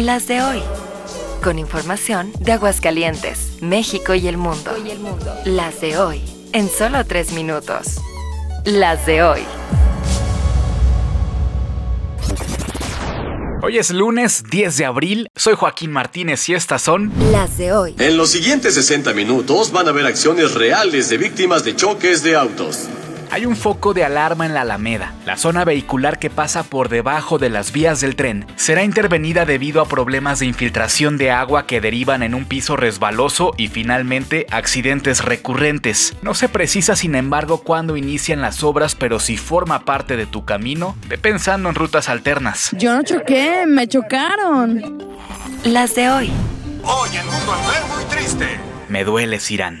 Las de hoy. Con información de Aguascalientes, México y el mundo. Las de hoy. En solo tres minutos. Las de hoy. Hoy es lunes 10 de abril, soy Joaquín Martínez y estas son Las de hoy. En los siguientes 60 minutos van a ver acciones reales de víctimas de choques de autos. Hay un foco de alarma en la Alameda. La zona vehicular que pasa por debajo de las vías del tren será intervenida debido a problemas de infiltración de agua que derivan en un piso resbaloso y finalmente accidentes recurrentes. No se precisa sin embargo cuándo inician las obras, pero si forma parte de tu camino, ve pensando en rutas alternas. Yo no choqué, me chocaron. Las de hoy. Hoy el mundo enfermo y triste. Me duele, Irán.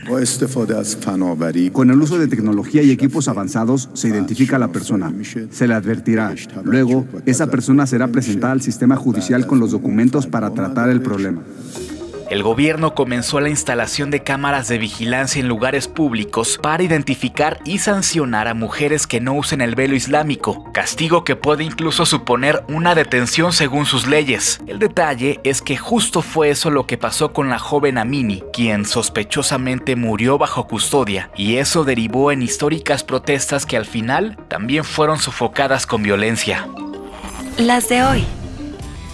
Con el uso de tecnología y equipos avanzados se identifica a la persona. Se le advertirá. Luego, esa persona será presentada al sistema judicial con los documentos para tratar el problema el gobierno comenzó la instalación de cámaras de vigilancia en lugares públicos para identificar y sancionar a mujeres que no usen el velo islámico, castigo que puede incluso suponer una detención según sus leyes. El detalle es que justo fue eso lo que pasó con la joven Amini, quien sospechosamente murió bajo custodia, y eso derivó en históricas protestas que al final también fueron sofocadas con violencia. Las de hoy.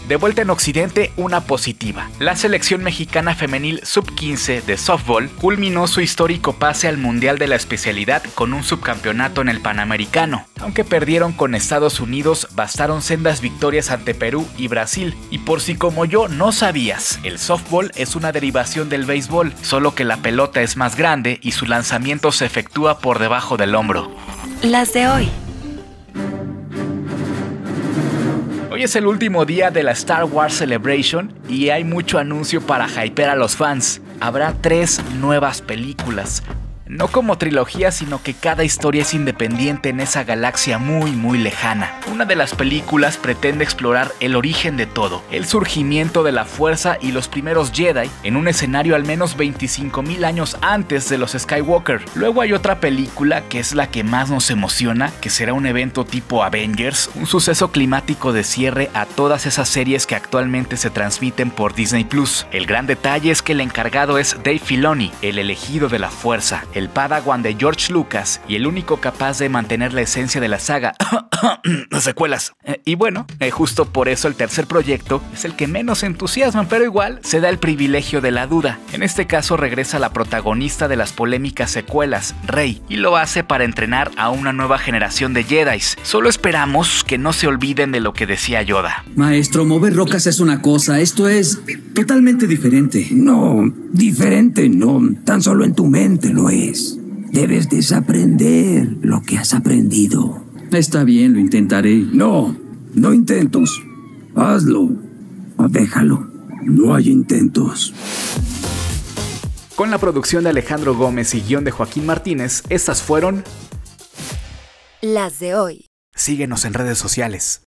De vuelta en Occidente, una positiva. La selección mexicana femenil sub-15 de softball culminó su histórico pase al Mundial de la especialidad con un subcampeonato en el Panamericano. Aunque perdieron con Estados Unidos, bastaron sendas victorias ante Perú y Brasil. Y por si como yo no sabías, el softball es una derivación del béisbol, solo que la pelota es más grande y su lanzamiento se efectúa por debajo del hombro. Las de hoy. Hoy es el último día de la Star Wars Celebration y hay mucho anuncio para hypear a los fans. Habrá tres nuevas películas, no como trilogía, sino que cada historia es independiente en esa galaxia muy muy lejana. Una de las películas pretende explorar el origen de todo, el surgimiento de la fuerza y los primeros Jedi en un escenario al menos 25.000 años antes de los Skywalker. Luego hay otra película que es la que más nos emociona, que será un evento tipo Avengers, un suceso climático de cierre a todas esas series que actualmente se transmiten por Disney Plus. El gran detalle es que el encargado es Dave Filoni, el elegido de la fuerza el Padawan de George Lucas y el único capaz de mantener la esencia de la saga. Las secuelas. Eh, y bueno, eh, justo por eso el tercer proyecto es el que menos entusiasma, pero igual se da el privilegio de la duda. En este caso regresa la protagonista de las polémicas secuelas, Rey, y lo hace para entrenar a una nueva generación de Jedi. Solo esperamos que no se olviden de lo que decía Yoda. Maestro, mover rocas es una cosa, esto es totalmente diferente. No, diferente no, tan solo en tu mente lo es. Debes desaprender lo que has aprendido. Está bien, lo intentaré. No, no intentos. Hazlo o déjalo. No hay intentos. Con la producción de Alejandro Gómez y guion de Joaquín Martínez, estas fueron las de hoy. Síguenos en redes sociales.